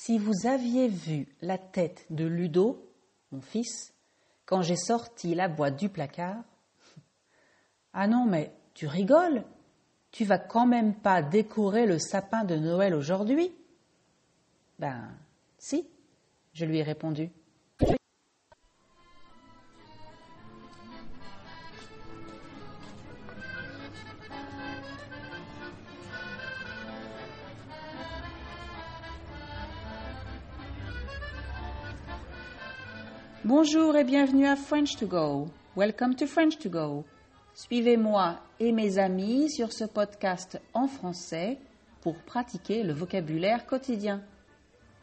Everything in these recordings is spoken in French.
Si vous aviez vu la tête de Ludo, mon fils, quand j'ai sorti la boîte du placard. Ah non, mais tu rigoles Tu vas quand même pas décorer le sapin de Noël aujourd'hui? Ben, si, je lui ai répondu. Bonjour et bienvenue à French to Go. Welcome to French to Go. Suivez-moi et mes amis sur ce podcast en français pour pratiquer le vocabulaire quotidien.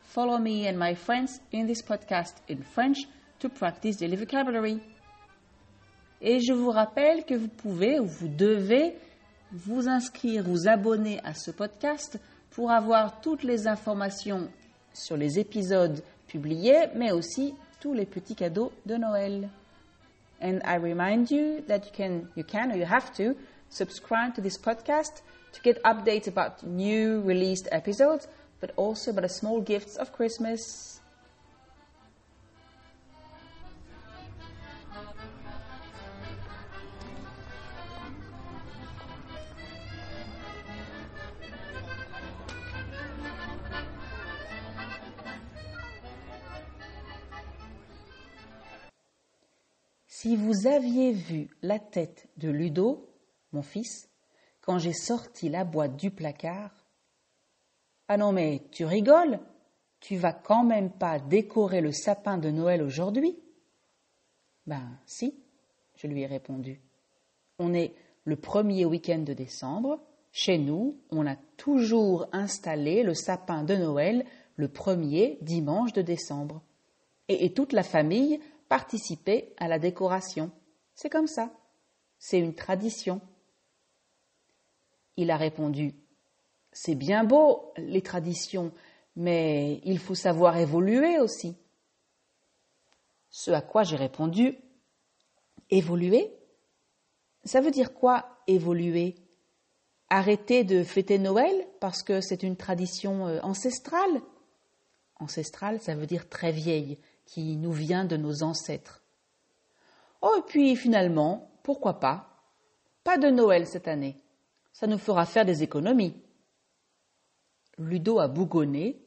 Follow me and my friends in this podcast in French to practice daily vocabulary. Et je vous rappelle que vous pouvez ou vous devez vous inscrire, vous abonner à ce podcast pour avoir toutes les informations sur les épisodes publiés, mais aussi tous les petits cadeaux de Noël. And I remind you that you can, you can or you have to subscribe to this podcast to get updates about new released episodes, but also about the small gifts of Christmas. Si vous aviez vu la tête de Ludo, mon fils, quand j'ai sorti la boîte du placard. Ah non, mais tu rigoles Tu vas quand même pas décorer le sapin de Noël aujourd'hui Ben, si, je lui ai répondu. On est le premier week-end de décembre. Chez nous, on a toujours installé le sapin de Noël le premier dimanche de décembre. et toute la famille participer à la décoration. C'est comme ça. C'est une tradition. Il a répondu C'est bien beau, les traditions, mais il faut savoir évoluer aussi. Ce à quoi j'ai répondu Évoluer Ça veut dire quoi évoluer? Arrêter de fêter Noël parce que c'est une tradition euh, ancestrale? Ancestrale, ça veut dire très vieille, qui nous vient de nos ancêtres. Oh, et puis finalement, pourquoi pas? Pas de Noël cette année. Ça nous fera faire des économies. Ludo a bougonné.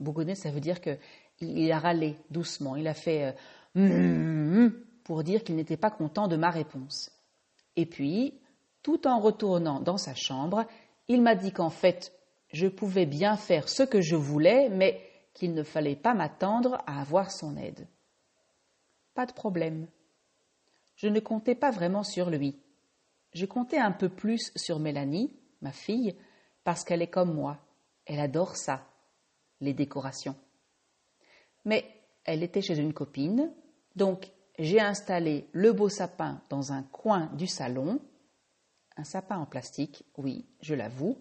Bougonné, ça veut dire qu'il a râlé doucement. Il a fait euh, pour dire qu'il n'était pas content de ma réponse. Et puis, tout en retournant dans sa chambre, il m'a dit qu'en fait, je pouvais bien faire ce que je voulais, mais qu'il ne fallait pas m'attendre à avoir son aide. Pas de problème. Je ne comptais pas vraiment sur lui. Je comptais un peu plus sur Mélanie, ma fille, parce qu'elle est comme moi. Elle adore ça, les décorations. Mais elle était chez une copine, donc j'ai installé le beau sapin dans un coin du salon, un sapin en plastique, oui, je l'avoue.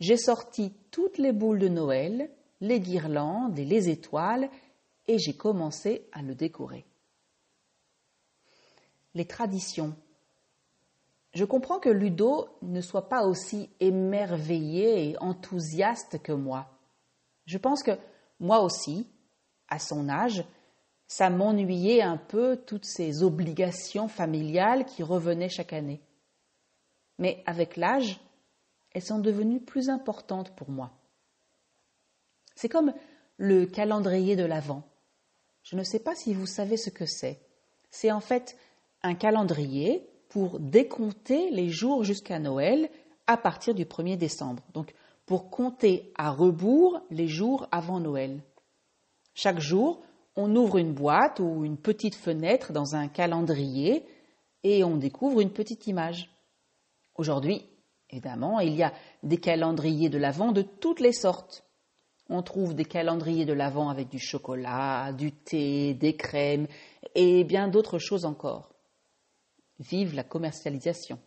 J'ai sorti toutes les boules de Noël les guirlandes et les étoiles, et j'ai commencé à le décorer. Les traditions. Je comprends que Ludo ne soit pas aussi émerveillé et enthousiaste que moi. Je pense que moi aussi, à son âge, ça m'ennuyait un peu toutes ces obligations familiales qui revenaient chaque année. Mais avec l'âge, elles sont devenues plus importantes pour moi. C'est comme le calendrier de l'Avent. Je ne sais pas si vous savez ce que c'est. C'est en fait un calendrier pour décompter les jours jusqu'à Noël à partir du 1er décembre. Donc pour compter à rebours les jours avant Noël. Chaque jour, on ouvre une boîte ou une petite fenêtre dans un calendrier et on découvre une petite image. Aujourd'hui, évidemment, il y a des calendriers de l'Avent de toutes les sortes. On trouve des calendriers de l'Avent avec du chocolat, du thé, des crèmes et bien d'autres choses encore. Vive la commercialisation.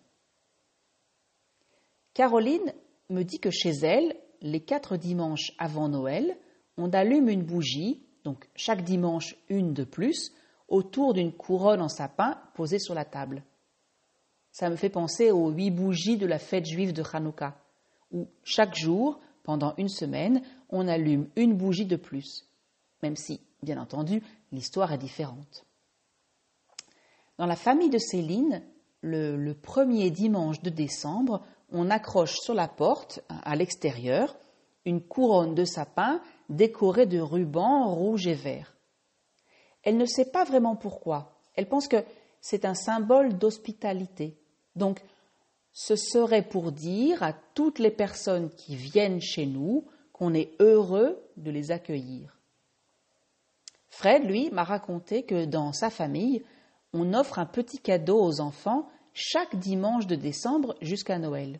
Caroline me dit que chez elle, les quatre dimanches avant Noël, on allume une bougie, donc chaque dimanche une de plus, autour d'une couronne en sapin posée sur la table. Ça me fait penser aux huit bougies de la fête juive de Hanouka, où chaque jour, pendant une semaine, on allume une bougie de plus, même si, bien entendu, l'histoire est différente. Dans la famille de Céline, le, premier dimanche de décembre, on accroche sur la porte, à l'extérieur, une couronne de sapin décorée de rubans rouges et verts. Elle ne sait pas vraiment pourquoi. Elle pense que c'est un symbole d'hospitalité. Donc, ce serait pour dire à toutes les personnes qui viennent chez nous qu'on est heureux de les accueillir. Fred, lui, m'a raconté que dans sa famille, on offre un petit cadeau aux enfants chaque dimanche de décembre jusqu'à Noël.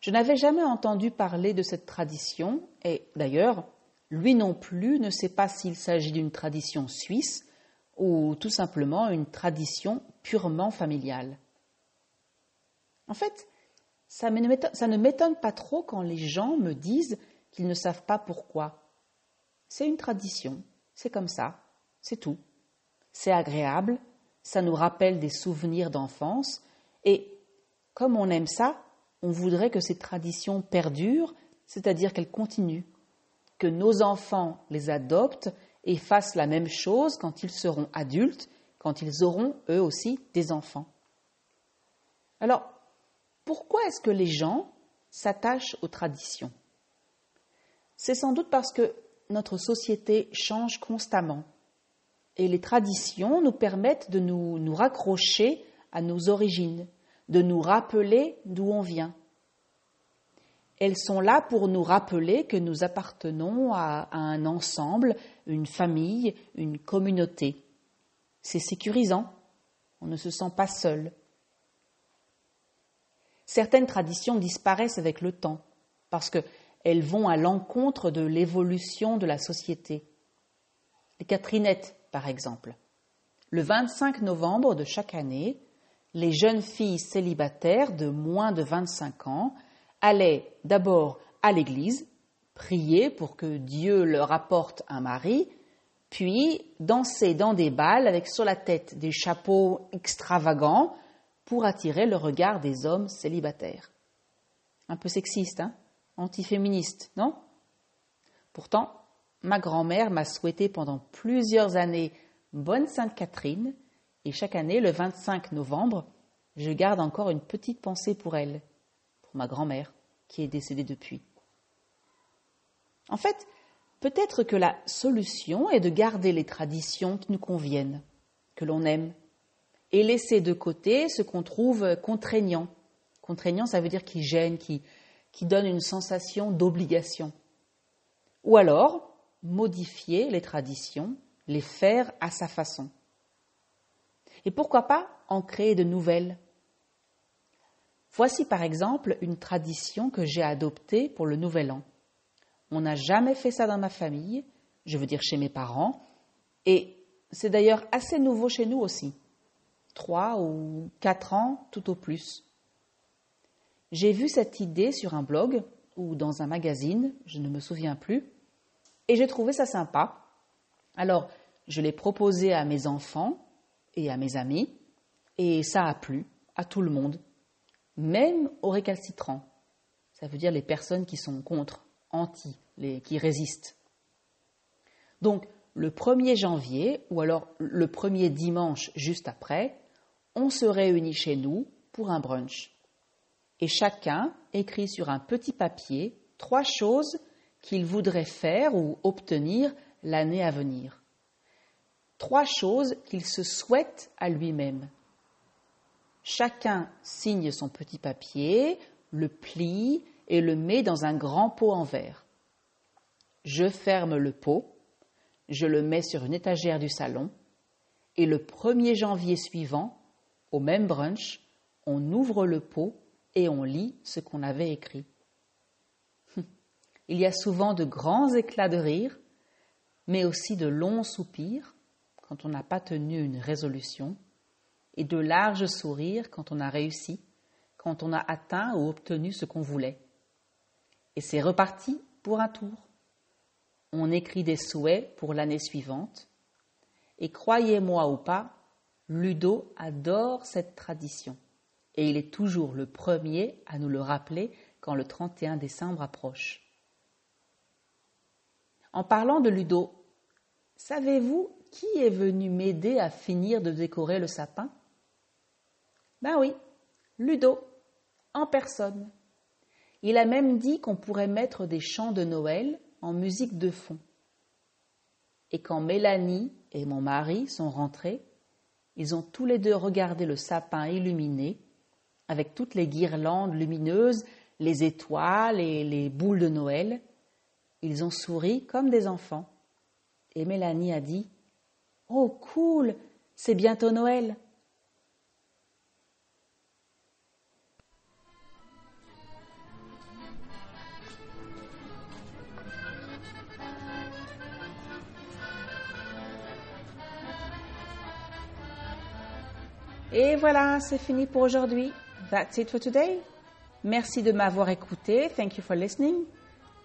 Je n'avais jamais entendu parler de cette tradition et d'ailleurs, lui non plus ne sait pas s'il s'agit d'une tradition suisse ou tout simplement une tradition purement familiale. En fait, ça, ne m'étonne pas trop quand les gens me disent qu'ils ne savent pas pourquoi. C'est une tradition, c'est comme ça, c'est tout. C'est agréable, ça nous rappelle des souvenirs d'enfance, et comme on aime ça, on voudrait que ces traditions perdurent, c'est-à-dire qu'elles continuent, que nos enfants les adoptent et fassent la même chose quand ils seront adultes, quand ils auront eux aussi des enfants. Alors, pourquoi est-ce que les gens s'attachent aux traditions? C'est sans doute parce que notre société change constamment et les traditions nous permettent de nous, raccrocher à nos origines, de nous rappeler d'où on vient. Elles sont là pour nous rappeler que nous appartenons à, un ensemble, une famille, une communauté. C'est sécurisant, on ne se sent pas seul. Certaines traditions disparaissent avec le temps parce qu'elles vont à l'encontre de l'évolution de la société. Les Catherinettes, par exemple. Le 25 novembre de chaque année, les jeunes filles célibataires de moins de 25 ans allaient d'abord à l'église, prier pour que Dieu leur apporte un mari, puis danser dans des balles avec sur la tête des chapeaux extravagants pour attirer le regard des hommes célibataires. Un peu sexiste, hein? Antiféministe, non? Pourtant, ma grand-mère m'a souhaité pendant plusieurs années bonne Sainte Catherine, et chaque année, le 25 novembre, je garde encore une petite pensée pour elle, pour ma grand-mère qui est décédée depuis. En fait, peut-être que la solution est de garder les traditions qui nous conviennent, que l'on aime, et laisser de côté ce qu'on trouve contraignant. Contraignant, ça veut dire qui gêne, qui, donne une sensation d'obligation. Ou alors, modifier les traditions, les faire à sa façon. Et pourquoi pas en créer de nouvelles Voici par exemple une tradition que j'ai adoptée pour le Nouvel An. On n'a jamais fait ça dans ma famille, je veux dire chez mes parents, et c'est d'ailleurs assez nouveau chez nous aussi. Trois ou quatre ans tout au plus. J'ai vu cette idée sur un blog ou dans un magazine, je ne me souviens plus, et j'ai trouvé ça sympa. Alors, je l'ai proposé à mes enfants et à mes amis, et ça a plu à tout le monde même aux récalcitrants. Ça veut dire les personnes qui sont contre, anti, qui résistent. Donc, le 1er janvier, ou alors le premier dimanche juste après, on se réunit chez nous pour un brunch. Et chacun écrit sur un petit papier trois choses qu'il voudrait faire ou obtenir l'année à venir. Trois choses qu'il se souhaite à lui-même. Chacun signe son petit papier, le plie et le met dans un grand pot en verre. Je ferme le pot, je le mets sur une étagère du salon, et le 1er janvier suivant, au même brunch, on ouvre le pot et on lit ce qu'on avait écrit. Il y a souvent de grands éclats de rire, mais aussi de longs soupirs quand on n'a pas tenu une résolution et de larges sourires quand on a réussi, quand on a atteint ou obtenu ce qu'on voulait. Et c'est reparti pour un tour. On écrit des souhaits pour l'année suivante. Et croyez-moi ou pas, Ludo adore cette tradition. Et il est toujours le premier à nous le rappeler quand le 31 décembre approche. En parlant de Ludo, savez-vous qui est venu m'aider à finir de décorer le sapin? Ben oui, Ludo, en personne. Il a même dit qu'on pourrait mettre des chants de Noël en musique de fond. Et quand Mélanie et mon mari sont rentrés, ils ont tous les deux regardé le sapin illuminé, avec toutes les guirlandes lumineuses, les étoiles et les boules de Noël. Ils ont souri comme des enfants. Et Mélanie a dit Oh, cool, c'est bientôt Noël. Et voilà, c'est fini pour aujourd'hui. That's it for today. Merci de m'avoir écouté. Thank you for listening.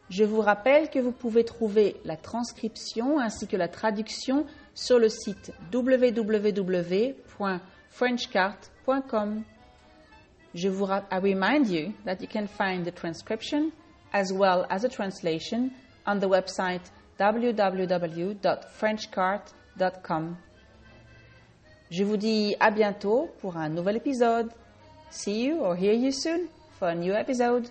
Je vous rappelle que vous pouvez trouver la transcription ainsi que la traduction sur le site www.frenchcart.com. Je vous I remind you that you can find the transcription as well as a translation on the website www.frenchcart.com. Je vous dis à bientôt pour un nouvel épisode. See you or hear you soon for a new episode.